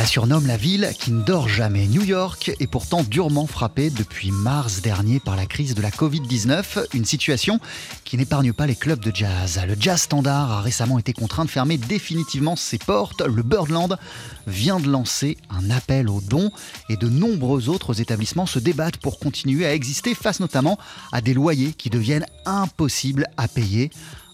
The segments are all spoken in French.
La surnomme la ville qui ne dort jamais. New York est pourtant durement frappée depuis mars dernier par la crise de la Covid-19, une situation qui n'épargne pas les clubs de jazz. Le Jazz Standard a récemment été contraint de fermer définitivement ses portes. Le Birdland vient de lancer un appel aux dons et de nombreux autres établissements se débattent pour continuer à exister face notamment à des loyers qui deviennent impossibles à payer.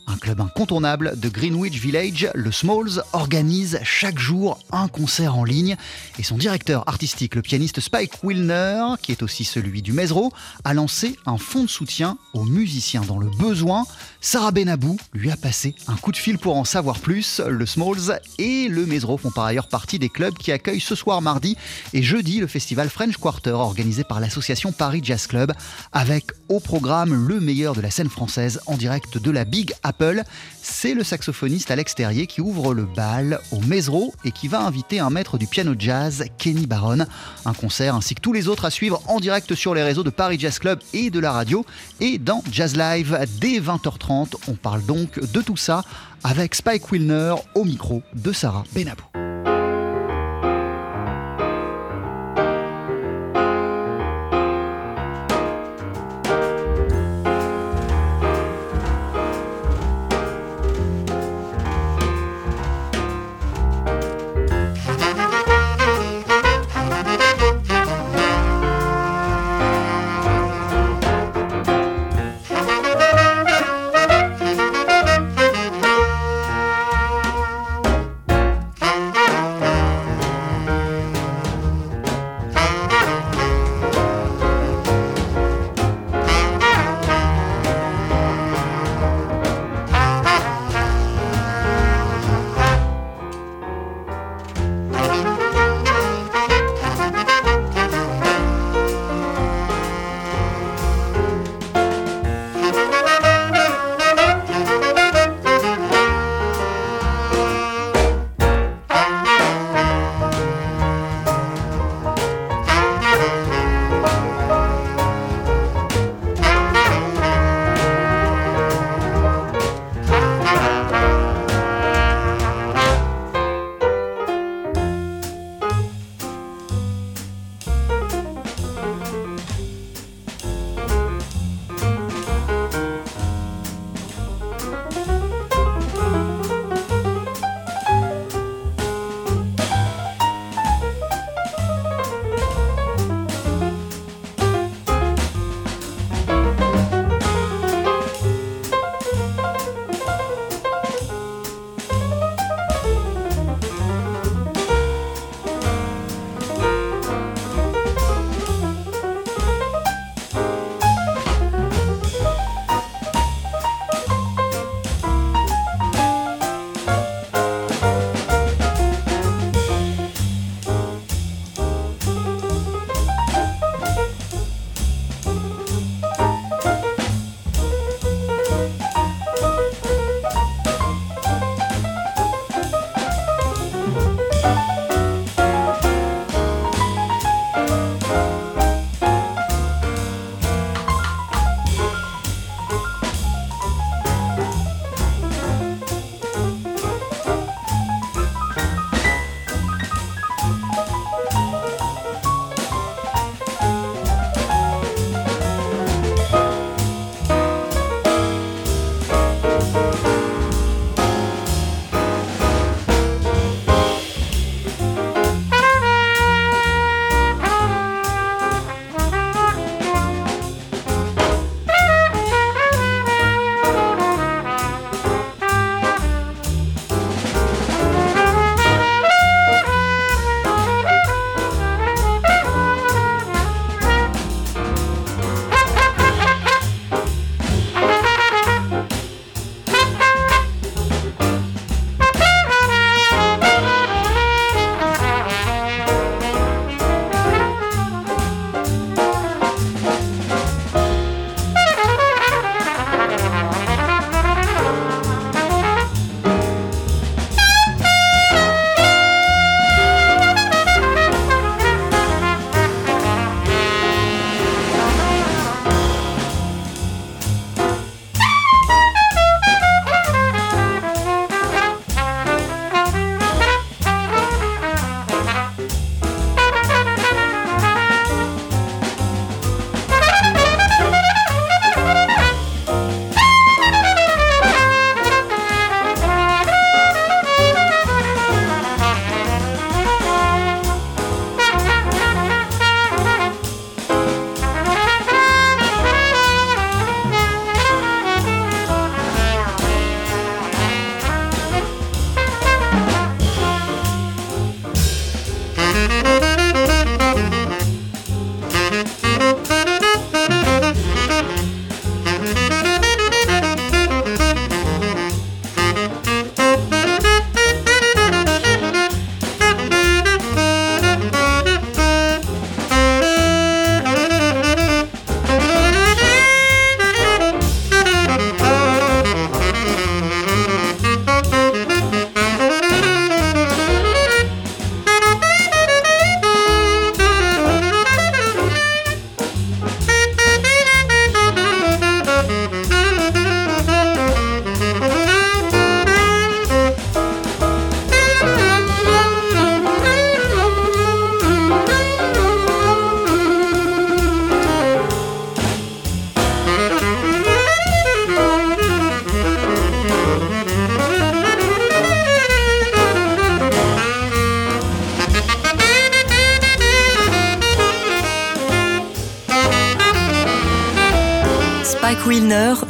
Un club incontournable de Greenwich Village, le Smalls, organise chaque jour un concert en ligne et son directeur artistique, le pianiste Spike Wilner, qui est aussi celui du Mesro, a lancé un fonds de soutien aux musiciens dans le besoin. Sarah Benabou lui a passé un coup de fil pour en savoir plus. Le Smalls et le Mesro font par ailleurs partie des clubs qui accueillent ce soir mardi et jeudi le festival French Quarter organisé par l'association Paris Jazz Club avec au programme le meilleur de la scène française en direct de la Big Apple c'est le saxophoniste Alex Terrier qui ouvre le bal au Mesro et qui va inviter un maître du piano jazz, Kenny Barron. Un concert ainsi que tous les autres à suivre en direct sur les réseaux de Paris Jazz Club et de la radio. Et dans Jazz Live, dès 20h30, on parle donc de tout ça avec Spike Wilner au micro de Sarah Benabou.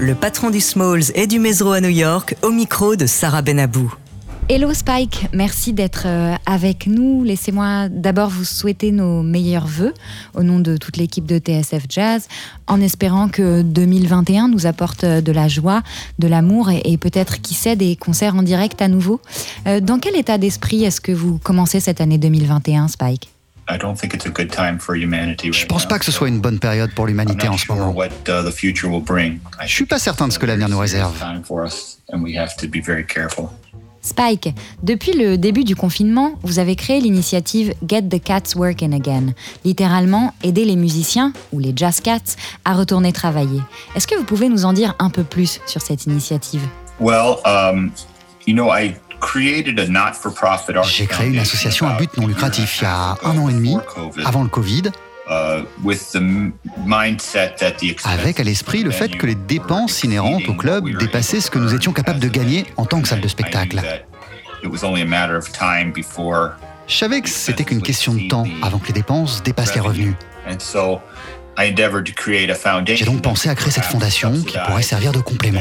Le patron du Smalls et du Mesro à New York, au micro de Sarah Benabou. Hello Spike, merci d'être euh, avec nous. Laissez-moi d'abord vous souhaiter nos meilleurs voeux au nom de toute l'équipe de TSF Jazz, en espérant que 2021 nous apporte euh, de la joie, de l'amour et, peut-être, qui sait, des concerts en direct à nouveau. Euh, dans quel état d'esprit est-ce que vous commencez cette année 2021, Spike? Je pense pas que ce soit une bonne période pour l'humanité en ce moment. Uh, Je suis pas certain de ce que l'avenir nous réserve. Spike, depuis le début du confinement, vous avez créé l'initiative Get the Cats Working Again, littéralement aider les musiciens, ou les jazz cats, à retourner travailler. Est-ce que vous pouvez nous en dire un peu plus sur cette initiative? Well, um, you know, I j'ai créé une association à but non lucratif il y a un an et demi, avant le Covid, uh, avec à l'esprit le fait que les dépenses inhérentes au club dépassaient ce que nous étions capables de gagner en tant que salle de spectacle. Je savais que c'était qu'une question de temps avant que les dépenses dépassent les revenus. J'ai donc pensé à créer cette fondation qui pourrait servir de complément.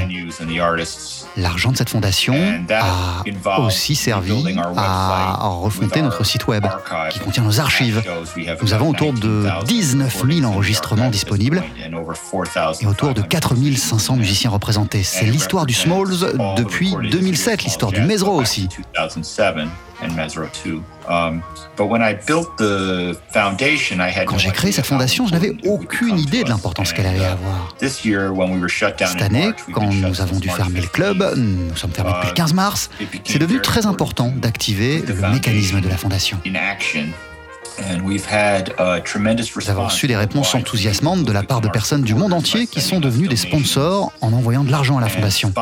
L'argent de cette fondation a aussi servi à refonter notre site web qui contient nos archives. Nous avons autour de 19 000 enregistrements disponibles et autour de 4 500 musiciens représentés. C'est l'histoire du Smalls depuis 2007, l'histoire du Mesro aussi. Quand j'ai créé cette fondation, je n'avais aucune idée de l'importance qu'elle allait avoir. Cette année, quand nous avons dû fermer le club, nous sommes fermés depuis le 15 mars, c'est devenu très important d'activer le mécanisme de la fondation. Nous avons reçu des réponses enthousiasmantes de la part de personnes du monde entier qui sont devenues des sponsors en envoyant de l'argent à la fondation.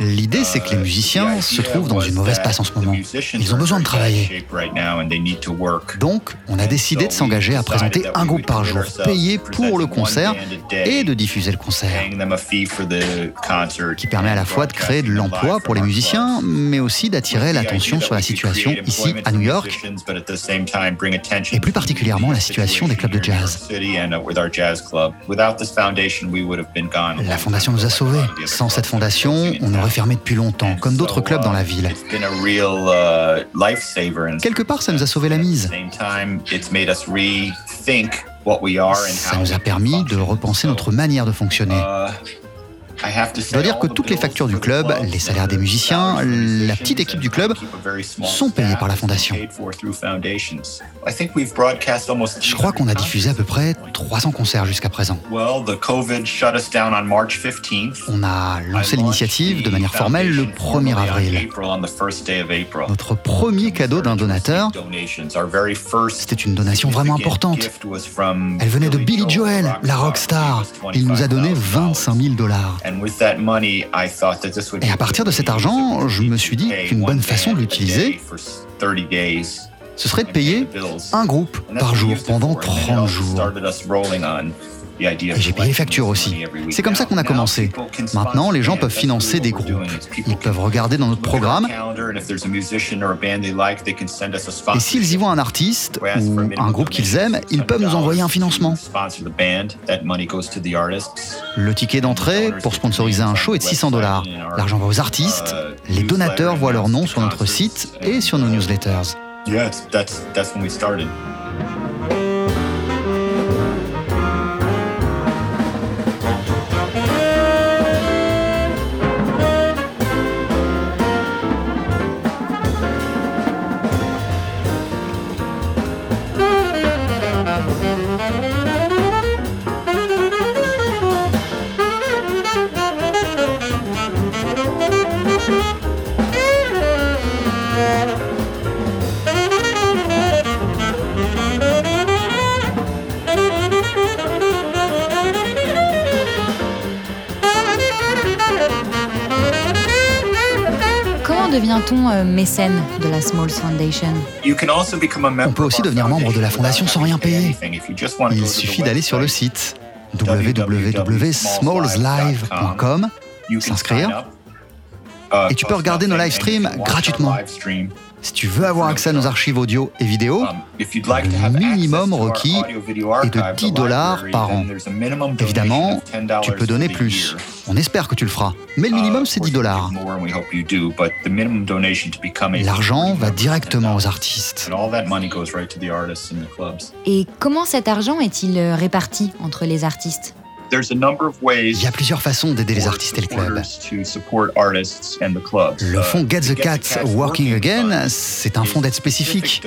L'idée, c'est que les musiciens se trouvent dans une mauvaise passe en ce moment. Ils ont besoin de travailler. Donc, on a décidé de s'engager à présenter un groupe par jour, payé pour le concert et de diffuser le concert. Qui permet à la fois de créer de l'emploi pour les musiciens, mais aussi d'attirer l'attention sur la situation ici à New York, et plus particulièrement la situation des clubs de jazz. La fondation nous a sauvés. Sans cette fondation, on aurait fermé depuis longtemps, comme d'autres clubs dans la ville. Quelque part, ça nous a sauvé la mise. Ça nous a permis de repenser notre manière de fonctionner. Je dois dire que toutes les factures du club, les salaires des musiciens, la petite équipe du club sont payées par la fondation. Je crois qu'on a diffusé à peu près 300 concerts jusqu'à présent. On a lancé l'initiative de manière formelle le 1er avril. Notre premier cadeau d'un donateur, c'était une donation vraiment importante. Elle venait de Billy Joel, la rockstar. Il nous a donné 25 000 dollars. Et à partir de cet argent, je me suis dit qu'une bonne façon de l'utiliser, ce serait de payer un groupe par jour pendant 30 jours. J'ai payé les factures aussi. C'est comme ça qu'on a commencé. Maintenant, les gens peuvent financer des groupes. Ils peuvent regarder dans notre programme. Et s'ils y voient un artiste ou un groupe qu'ils aiment, ils peuvent nous envoyer un financement. Le ticket d'entrée pour sponsoriser un show est de 600 dollars. L'argent va aux artistes. Les donateurs voient leur nom sur notre site et sur nos newsletters. Euh, mécène de la Smalls Foundation On peut aussi devenir membre de la fondation sans rien payer. Il suffit d'aller sur le site www.smallslive.com, s'inscrire, et tu peux regarder nos live streams gratuitement. Si tu veux avoir accès à nos archives audio et vidéo, le minimum requis est de 10 dollars par an. Évidemment, tu peux donner plus. On espère que tu le feras. Mais le minimum, c'est 10 dollars. L'argent va directement aux artistes. Et comment cet argent est-il euh, réparti entre les artistes? Il y a plusieurs façons d'aider les artistes et le club. Le fonds Get the Cat Working Again, c'est un fonds d'aide spécifique.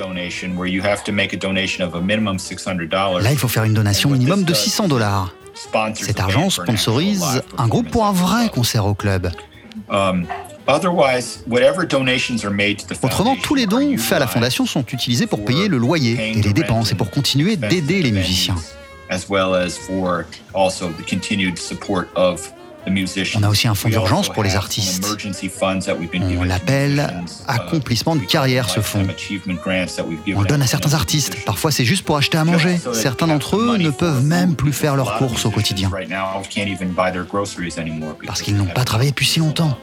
Là, il faut faire une donation minimum de 600 dollars. Cet argent sponsorise un groupe pour un vrai concert au club. Autrement, tous les dons faits à la fondation sont utilisés pour payer le loyer et les dépenses et pour continuer d'aider les musiciens. On a aussi un fonds d'urgence pour les artistes. On l'appelle accomplissement de carrière, ce fonds. On le donne à certains artistes. Parfois, c'est juste pour acheter à manger. Certains d'entre eux ne peuvent même plus faire leurs courses au quotidien. Parce qu'ils n'ont pas travaillé depuis si longtemps.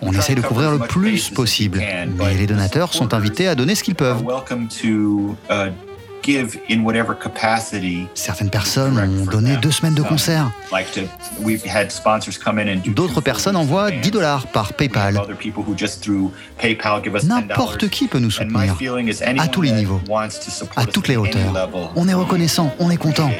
On essaie de couvrir le plus possible, mais les donateurs sont invités à donner ce qu'ils peuvent. Certaines personnes ont donné deux semaines de concert. D'autres personnes envoient 10 dollars par PayPal. N'importe qui peut nous soutenir, à tous les niveaux, à toutes les hauteurs. On est reconnaissant, on est content.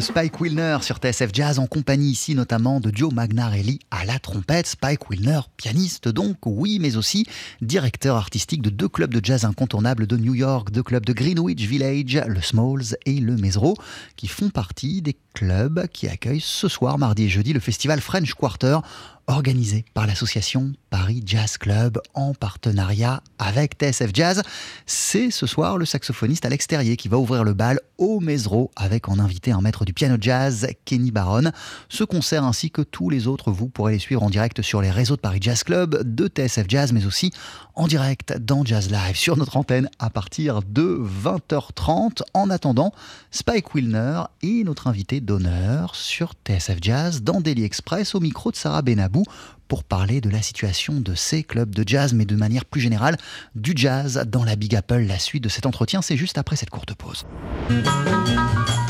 Spike Wilner sur TSF Jazz en compagnie ici notamment de Joe Magnarelli à la trompette. Spike Wilner, pianiste donc, oui, mais aussi directeur artistique de deux clubs de jazz incontournables de New York, deux clubs de Greenwich Village, le Smalls et le Mesro, qui font partie des clubs qui accueillent ce soir, mardi et jeudi, le festival French Quarter organisé par l'association Paris Jazz Club en partenariat avec TSF Jazz. C'est ce soir le saxophoniste Alex Terrier qui va ouvrir le bal au Mesro avec en invité un maître du piano jazz, Kenny Baron. Ce concert ainsi que tous les autres, vous pourrez les suivre en direct sur les réseaux de Paris Jazz Club, de TSF Jazz, mais aussi en direct dans Jazz Live sur notre antenne à partir de 20h30. En attendant, Spike Wilner est notre invité d'honneur sur TSF Jazz dans Daily Express au micro de Sarah Benabou pour parler de la situation de ces clubs de jazz, mais de manière plus générale du jazz dans la Big Apple. La suite de cet entretien, c'est juste après cette courte pause.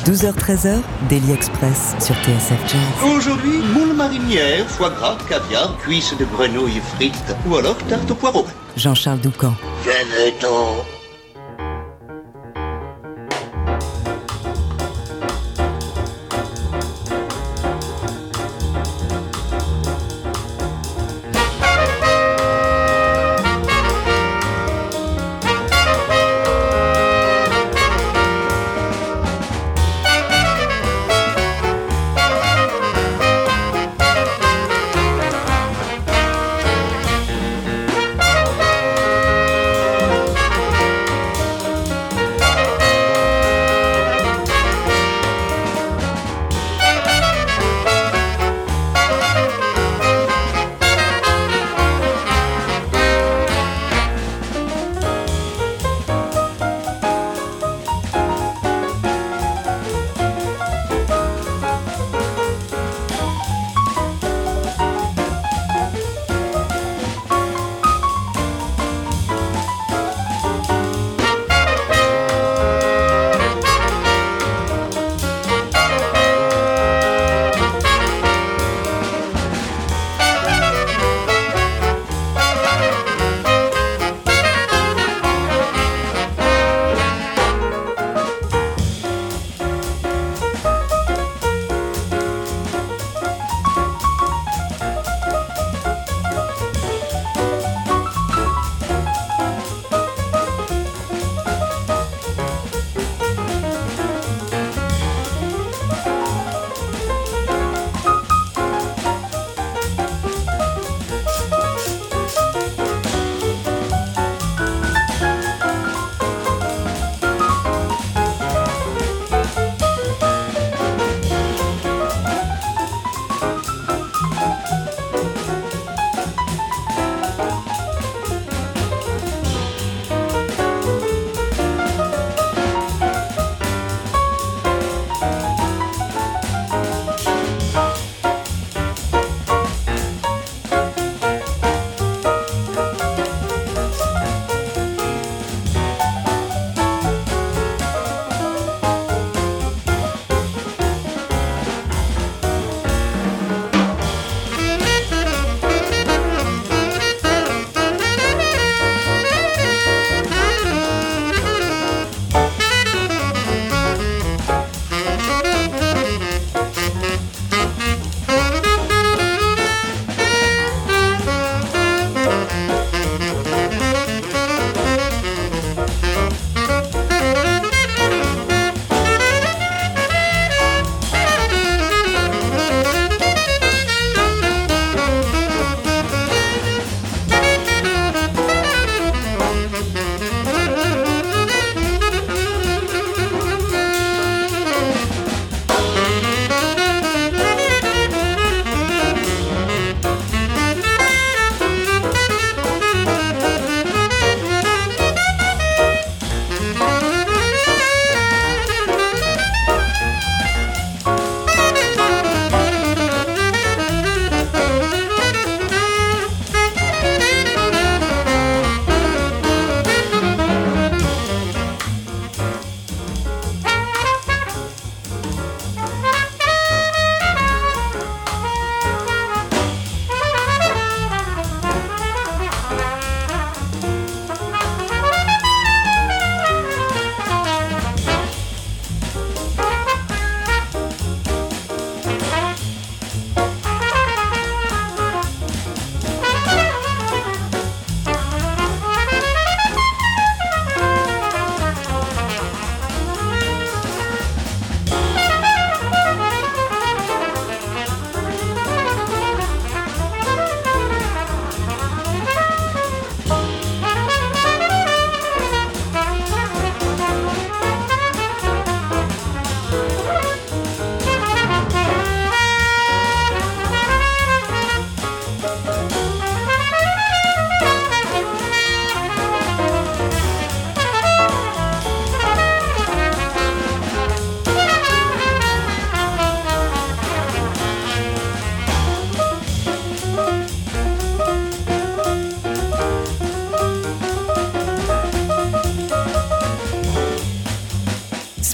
12h-13h, Daily Express sur TSF Jazz. Aujourd'hui, moule marinière, foie gras, caviar, cuisses de grenouille frites ou alors tarte au poireau. Jean-Charles Doucan. Venez-t'en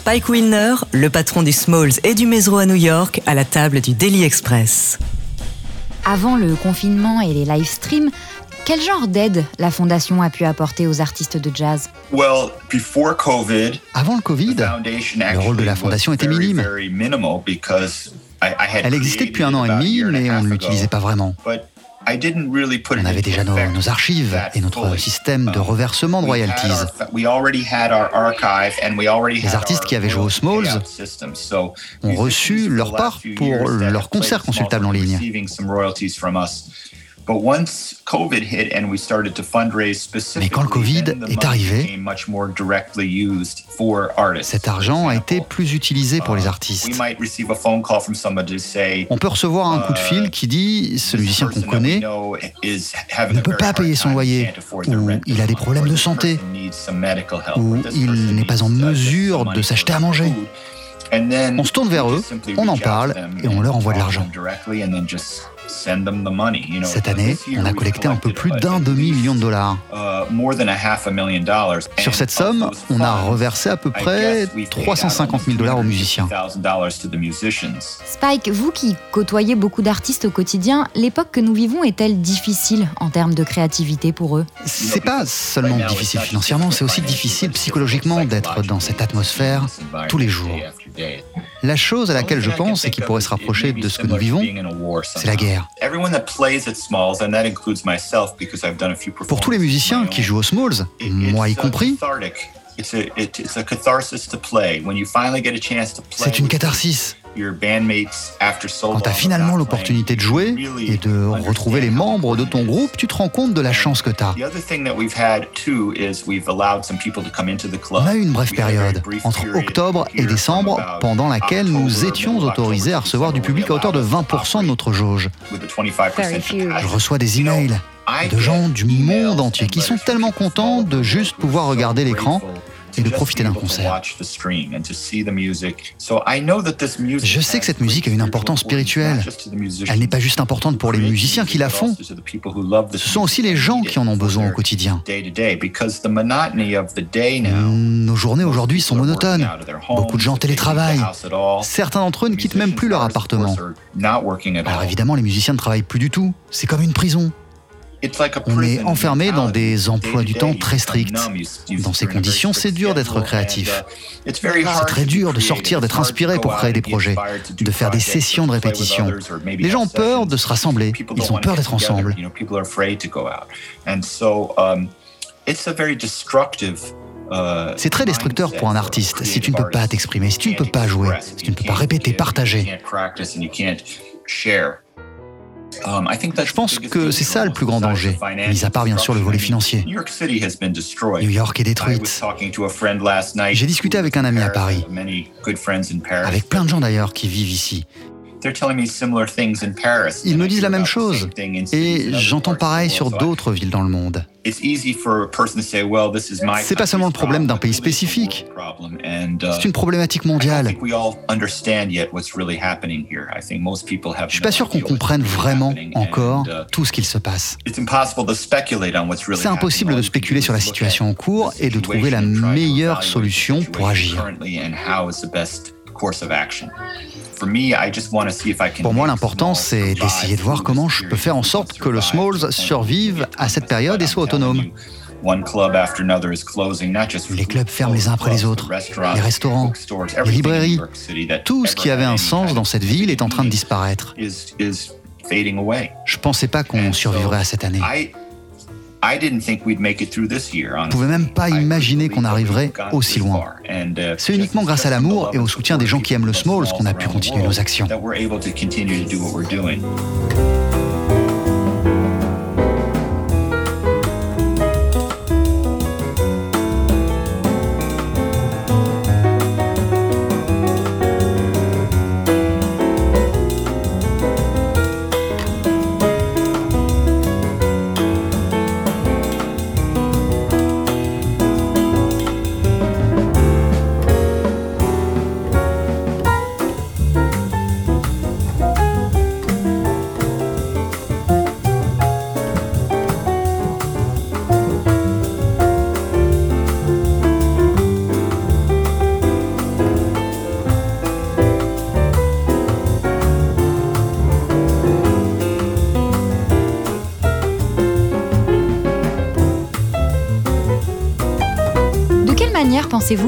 Spike Wilner, le patron du Smalls et du Mesro à New York, à la table du Daily Express. Avant le confinement et les live streams, quel genre d'aide la fondation a pu apporter aux artistes de jazz? Well, before COVID, Avant le Covid, le rôle de la fondation était minime. Elle existait depuis un an et demi, mais on ne l'utilisait pas vraiment. On avait déjà nos, nos archives et notre système de reversement de royalties. Les artistes qui avaient joué aux Smalls ont reçu leur part pour leurs concerts consultables en ligne. Mais quand le Covid est arrivé, cet argent a été plus utilisé pour les artistes. On peut recevoir un coup de fil qui dit ce musicien qu'on connaît ne peut pas payer son loyer, ou il a des problèmes de santé, ou il n'est pas en mesure de s'acheter à manger. On se tourne vers eux, on en parle et on leur envoie de l'argent. Cette année, on a collecté un peu plus d'un demi-million de dollars. Sur cette somme, on a reversé à peu près 350 000 dollars aux musiciens. Spike, vous qui côtoyez beaucoup d'artistes au quotidien, l'époque que nous vivons est-elle difficile en termes de créativité pour eux? C'est pas seulement difficile financièrement, c'est aussi difficile psychologiquement d'être dans cette atmosphère tous les jours. La chose à laquelle je pense et qui pourrait se rapprocher de ce que nous vivons, c'est la guerre. Pour tous les musiciens qui jouent aux Smalls, moi y compris, c'est une catharsis. Quand tu as finalement l'opportunité de jouer et de retrouver les membres de ton groupe, tu te rends compte de la chance que tu as. On a eu une brève période, entre octobre et décembre, pendant laquelle nous étions autorisés à recevoir du public à hauteur de 20% de notre jauge. Je reçois des emails de gens du monde entier qui sont tellement contents de juste pouvoir regarder l'écran et de profiter d'un concert. Je sais que cette musique a une importance spirituelle. Elle n'est pas juste importante pour les musiciens qui la font. Ce sont aussi les gens qui en ont besoin au quotidien. Nos journées aujourd'hui sont monotones. Beaucoup de gens télétravaillent. Certains d'entre eux ne quittent même plus leur appartement. Alors évidemment, les musiciens ne travaillent plus du tout. C'est comme une prison. On est enfermé dans des emplois du temps très stricts. Dans ces conditions, c'est dur d'être créatif. C'est très dur de sortir, d'être inspiré pour créer des projets, de faire des sessions de répétition. Les gens ont peur de se rassembler, ils ont peur d'être ensemble. C'est très destructeur pour un artiste si tu ne peux pas t'exprimer, si tu ne peux pas jouer, si tu ne peux pas répéter, partager. Um, Je pense que c'est ça le plus grand danger, mis à part bien sûr le volet financier. New York est détruite. J'ai discuté avec un ami à Paris, avec plein de gens d'ailleurs qui vivent ici. Ils me disent la même chose. Et j'entends pareil sur d'autres villes dans le monde. C'est pas seulement le problème d'un pays spécifique. C'est une problématique mondiale. Je suis pas sûr qu'on comprenne vraiment encore tout ce qu'il se passe. C'est impossible de spéculer sur la situation en cours et de trouver la meilleure solution pour agir. Pour moi, l'important, c'est d'essayer de voir comment je peux faire en sorte que le Smalls survive à cette période et soit autonome. Les clubs ferment les uns après les autres, les restaurants, les librairies, tout ce qui avait un sens dans cette ville est en train de disparaître. Je pensais pas qu'on survivrait à cette année. On ne pouvait même pas imaginer qu'on arriverait aussi loin. Uh, C'est uniquement grâce à l'amour et au soutien des gens qui aiment le Smalls qu'on a pu continuer nos actions.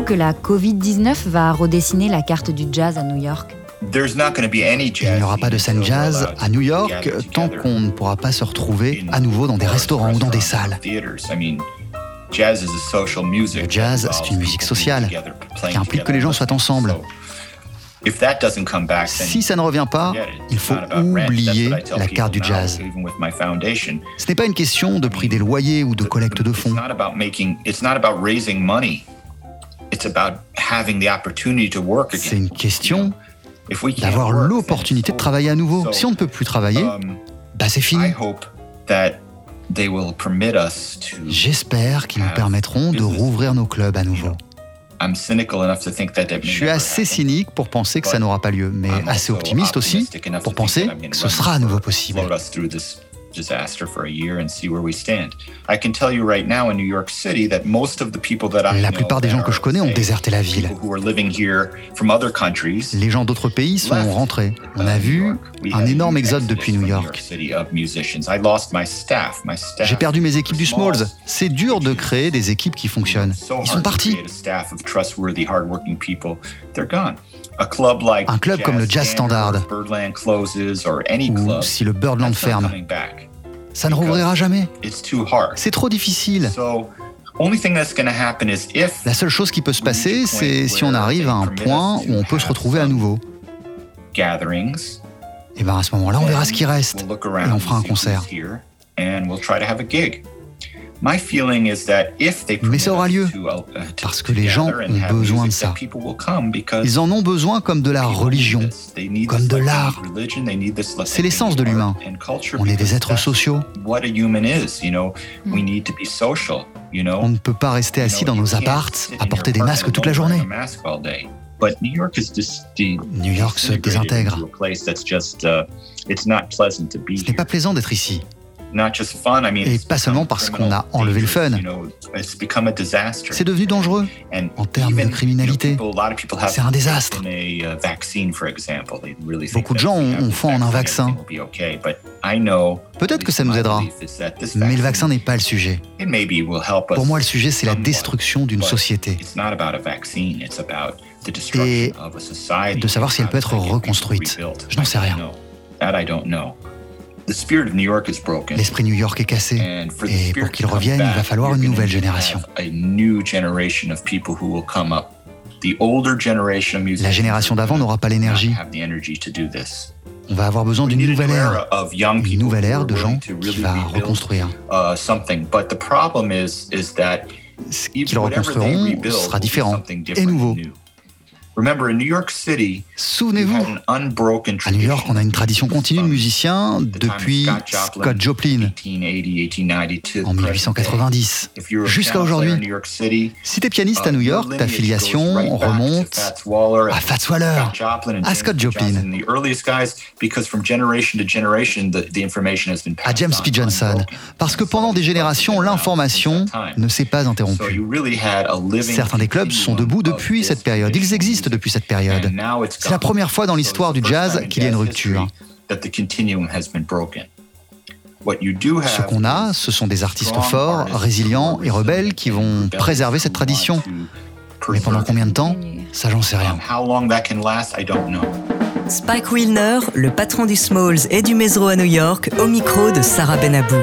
Que la Covid-19 va redessiner la carte du jazz à New York There's not going to be any Il jazz n'y aura pas de scène jazz à New York tant qu'on ne pourra pas se retrouver à nouveau dans des restaurants ou dans des salles. Le jazz, that c'est une musique sociale qui implique que les gens soient ensemble. So, if that doesn't come back, then Si ça ne revient pas, il It's faut oublier la carte du jazz. Ce n'est pas une question de prix des loyers ou de collecte de fonds. C'est une question If we can't d'avoir l'opportunité de travailler à nouveau. Si on ne peut plus travailler, Um, bah c'est fini. J'espère qu'ils nous permettront de rouvrir nos clubs à nouveau. Je suis assez cynique pour penser que ça n'aura pas lieu, mais assez optimiste aussi pour penser que ce sera à nouveau possible. Disaster for a year and see where we stand. I can tell you right now in New York City that most of the people that I La plupart des gens que je connais ont déserté la ville. people who are living here from other countries Les gens d'autres pays sont rentrés. On a vu un énorme exode depuis New York. J'ai perdu mes équipes du Smalls. C'est dur de créer des équipes qui fonctionnent. Ils sont partis. Un club comme le Jazz Standard, Ou si le Birdland ferme, ça ne rouvrira jamais. C'est trop difficile. La seule chose qui peut se passer, c'est si on arrive à un point où on peut se retrouver à nouveau. Et bien à ce moment-là, on verra ce qui reste. Et on fera un concert. Mais ça aura lieu, parce que les gens ont have besoin de ça. that people will come because Ils en ont besoin comme de la religion. this. They need comme this de l'art. need religion, they need this like C'est they l'essence need de l'humain. On est des êtres sociaux. What a human is, you know? We need to be social, you know? On ne peut pas rester assis dans nos appartes à porter des masques toute la journée. New York is just the- New York se désintègre. into a place that's just, uh, it's not pleasant to be Ce n'est pas here. plaisant d'être ici. Not just fun, I mean, Et it's pas seulement parce qu'on a enlevé le fun. C'est devenu dangereux. En termes de criminalité. C'est un désastre. uh, Beaucoup de gens ont- foi en un vaccin. Peut-être que ça nous aidera. Mais le vaccin n'est pas le sujet. Pour moi, le sujet, c'est la destruction d'une société. It's not about a vaccine, it's about the destruction of a society. de savoir si elle peut être reconstruite. Je n'en sais rien. L'esprit New York est cassé. Et spirit pour qu'il revienne, il va falloir une nouvelle génération. have A new generation of people who will come up. The older generation of musicians La génération d'avant n'aura pas l'énergie. On va avoir besoin d'une nouvelle ère. Une nouvelle ère de gens qui va reconstruire. uh, something. But the problem is, is that Ce even qu'ils reconstruiront sera différent et nouveau. Souvenez-vous, à New York, on a une tradition continue de musiciens depuis Scott Joplin 1880, 1890 to en the present day. 1890 If you're a jusqu'à aujourd'hui. Si t'es pianiste à uh, New York, ta filiation remonte à Fats Waller, à Scott. Joplin. À James P. Johnson. Parce que pendant des générations, l'information ne s'est pas interrompue. Certains des clubs sont debout depuis cette période. Ils traditional depuis cette période. C'est la première fois dans l'histoire du jazz qu'il y a une rupture. Ce qu'on a, ce sont des artistes forts, résilients et rebelles qui vont préserver cette tradition. Mais pendant combien de temps? Ça, j'en sais rien. Spike Wilner, le patron du Smalls et du Mesro à New York, au micro de Sarah Benabou.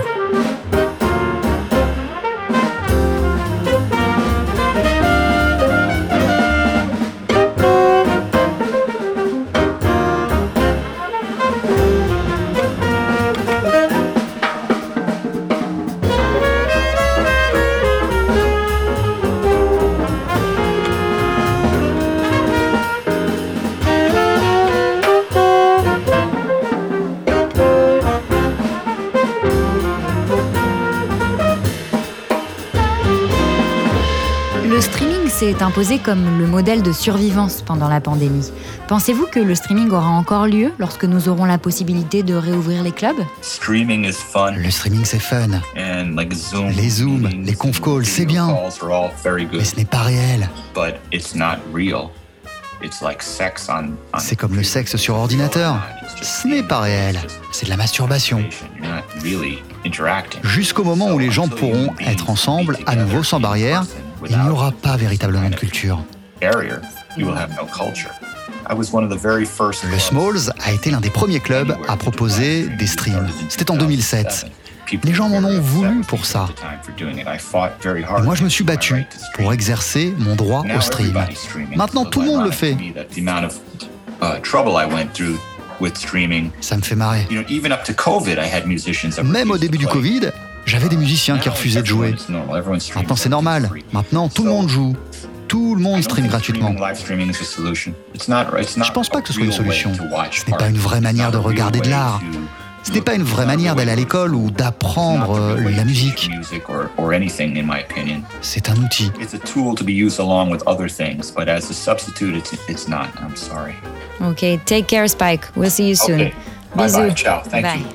Imposé comme le modèle de survivance pendant la pandémie. Pensez-vous que le streaming aura encore lieu lorsque nous aurons la possibilité de réouvrir les clubs? Streaming is fun. Le streaming, c'est fun. And like Zoom, Les Zooms, meetings, les conf calls, c'est bien. calls are all very good, Mais ce n'est pas réel. but it's not real. It's like sex on. on C'est comme le sexe sur ordinateur. Ce n'est pas réel. C'est de la masturbation. You're not really interacting. Jusqu'au moment où les gens pourront être ensemble à nouveau sans barrière il n'y aura pas véritablement de culture. Le Smalls a été l'un des premiers clubs à proposer des streams. C'était en 2007. Les gens m'en ont voulu pour ça. Et moi, je me suis battu pour exercer mon droit au stream. Maintenant, tout le monde le fait. Ça me fait marrer. Même au début du Covid, j'avais des musiciens qui refusaient de jouer. Maintenant, c'est normal. Maintenant, tout le monde joue. Tout le monde stream gratuitement. Je pense pas que ce soit une solution. Ce n'est pas une vraie manière de regarder de l'art. Ce n'est pas une vraie manière d'aller à l'école ou d'apprendre euh, la musique. C'est un outil. It's a tool to be used along with other things, but as a substitute, it's, it's not. I'm sorry. Ok, take care, Spike. We'll see you soon. Okay. Bye Bisous. bye. Ciao. Thank Bye. you.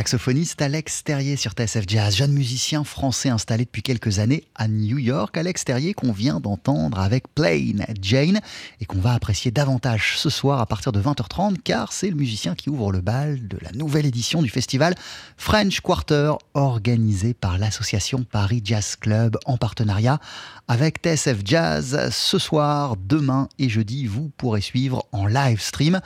Saxophoniste Alex Terrier sur TSF Jazz, jeune musicien français installé depuis quelques années à New York. Alex Terrier qu'on vient d'entendre avec Plain Jane et qu'on va apprécier davantage ce soir à partir de 20h30 car c'est le musicien qui ouvre le bal de la nouvelle édition du festival French Quarter organisé par l'association Paris Jazz Club en partenariat avec TSF Jazz. Ce soir, demain et jeudi, vous pourrez suivre en live stream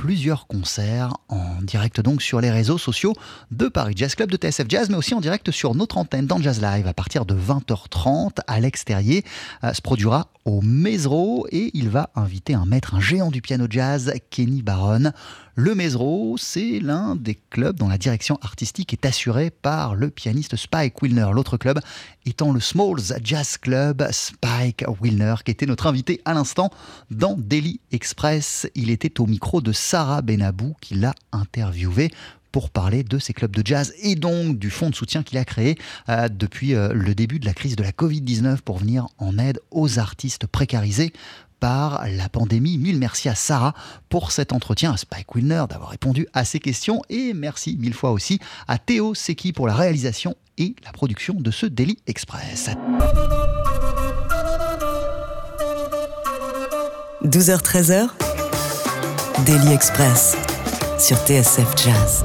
plusieurs concerts en direct donc sur les réseaux sociaux de Paris Jazz Club, de TSF Jazz, mais aussi en direct sur notre antenne dans Jazz Live à partir de 20h30. à l'extérieur se produira au Mesro et il va inviter un maître, un géant du piano jazz, Kenny Barron. Le Mesro, c'est l'un des clubs dont la direction artistique est assurée par le pianiste Spike Wilner. L'autre club étant le Smalls Jazz Club, Spike Wilner, qui était notre invité à l'instant dans Daily Express. Il était au micro de Sarah Benabou qui l'a interviewé pour parler de ces clubs de jazz et donc du fonds de soutien qu'il a créé euh, depuis euh, le début de la crise de la Covid-19 pour venir en aide aux artistes précarisés par la pandémie. Mille merci à Sarah pour cet entretien, à Spike Wilner d'avoir répondu à ces questions et merci mille fois aussi à Théo Seki pour la réalisation et la production de ce Daily Express. 12h-13h, Daily Express sur TSF Jazz.